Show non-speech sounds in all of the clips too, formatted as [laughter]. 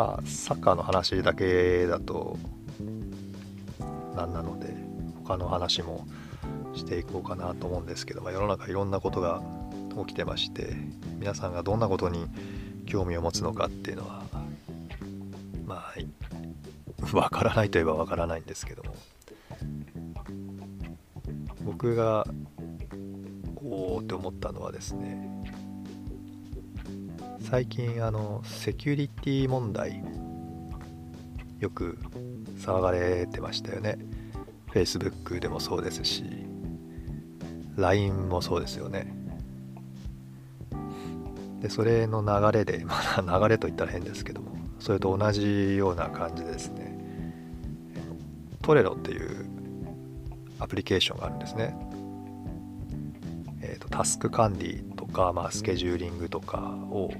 まあサッカーの話だけだとなんなので他の話もしていこうかなと思うんですけど、まあ、世の中いろんなことが起きてまして皆さんがどんなことに興味を持つのかっていうのはまあわからないといえばわからないんですけども。僕がおおって思ったのはですね最近あのセキュリティ問題よく騒がれてましたよね。Facebook でもそうですし LINE もそうですよね。でそれの流れで、[laughs] まあ、流れといったら変ですけどもそれと同じような感じでですね。トレロっていうアプリケーションがあるんですね、えーと、タスク管理とか、まあ、スケジューリングとかを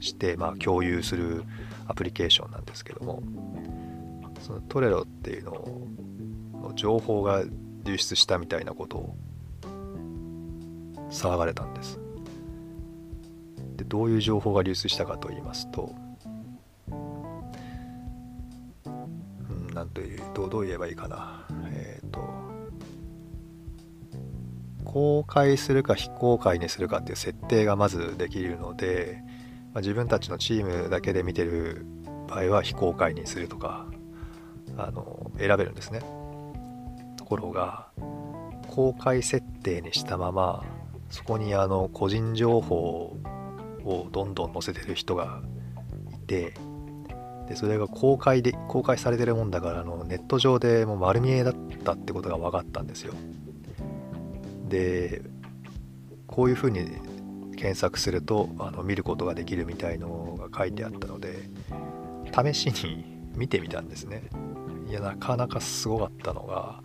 して、まあ、共有するアプリケーションなんですけども。そのトレロっていうのの情報が流出したみたいなことを騒がれたんです。でどういう情報が流出したかと言いますと何というどうどう言えばいいかな。えっ、ー、と公開するか非公開にするかっていう設定がまずできるので、まあ、自分たちのチームだけで見てる場合は非公開にするとかあの選べるんですね。ところが公開設定にしたままそこにあの個人情報をどんどん載せてる人がいてでそれが公開で公開されてるもんだからあのネット上でもう丸見えだったってことが分かったんですよ。でこういうふうに検索するとあの見ることができるみたいのが書いてあったので試しに見てみたんですね。いやなかなかすごかったのが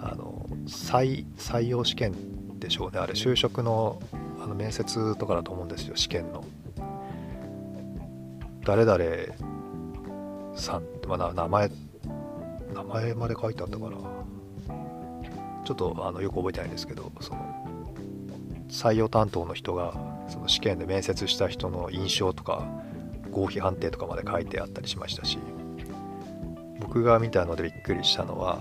あの採採用試験でしょうね。あれ就職のあの面接とかだと思うんですよ試験の。誰々さん、まあ、名前名前まで書いてあったかな。ちょっとあのよく覚えてないんですけどその採用担当の人がその試験で面接した人の印象とか合否判定とかまで書いてあったりしましたし僕が見たのでびっくりしたのは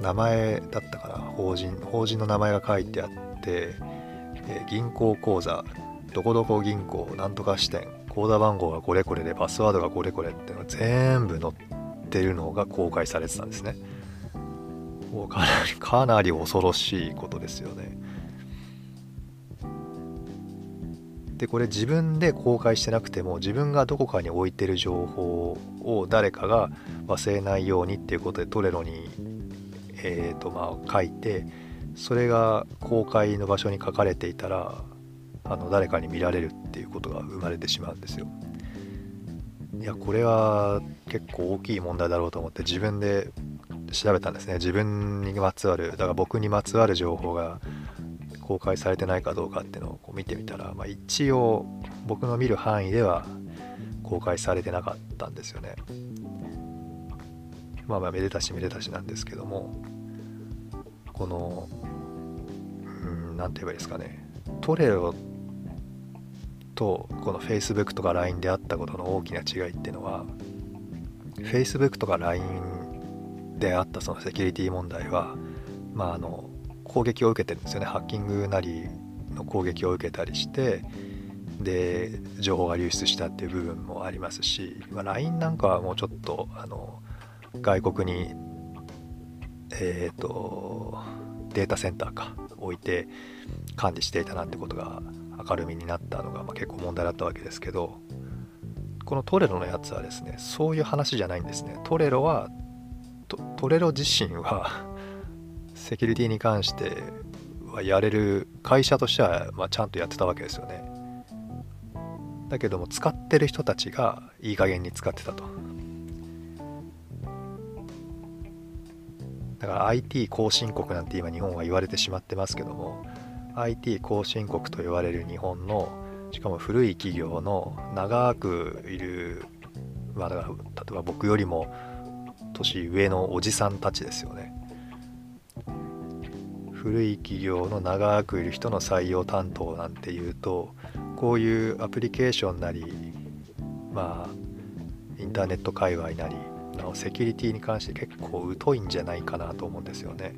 名前だったから法人法人の名前が書いてあって、え、銀行口座どこどこ銀行なんとか支店口座番号がこれこれでパスワードがこれこれっていうのが全部載ってるのが公開されてたんですね。もうかなり [laughs] かなり恐ろしいことですよねでこれ自分で公開してなくても自分がどこかに置いてる情報を誰かが忘れないようにっていうことでトレロにえーとまあ書いてそれが公開の場所に書かれていたらあの誰かに見られるっていうことが生まれてしまうんですよ。いやこれは結構大きい問題だろうと思って自分で調べたんですね。自分にまつわるだから僕にまつわる情報が公開されてないかどうかっていうのをこう見てみたら、まあ、一応僕の見る範囲では公開されてなかったんですよね。まあまあめでたしめでたしなんですけどもこの何て言えばいいですかね。トレロとこの Facebook とか LINE であったことの大きな違いっていうのは Facebook とか LINE であったそのセキュリティ問題は、まあ、あの攻撃を受けてるんですよね。ハッキングなりの攻撃を受けたりしてで情報が流出したっていう部分もありますし、まあ、LINE なんかはもうちょっとあの外国にえっ、ー、とデータセンターか置いて管理していたなってことが明るみになったのが、まあ、結構問題だったわけですけどこのトレロのやつはですねそういう話じゃないんですね。トレロはトレロ自身はセキュリティに関してはやれる会社としては、まあ、ちゃんとやってたわけですよね。だけども使ってる人たちがいい加減に使ってたと。だから IT 後進国なんて今日本は言われてしまってますけども IT 後進国と言われる日本のしかも古い企業の長くいる、まあ、だから例えば僕よりも年上のおじさんたちですよね古い企業の長くいる人の採用担当なんていうとこういうアプリケーションなりまあインターネット界隈なりのセキュリティに関して結構疎いんじゃないかなと思うんですよね。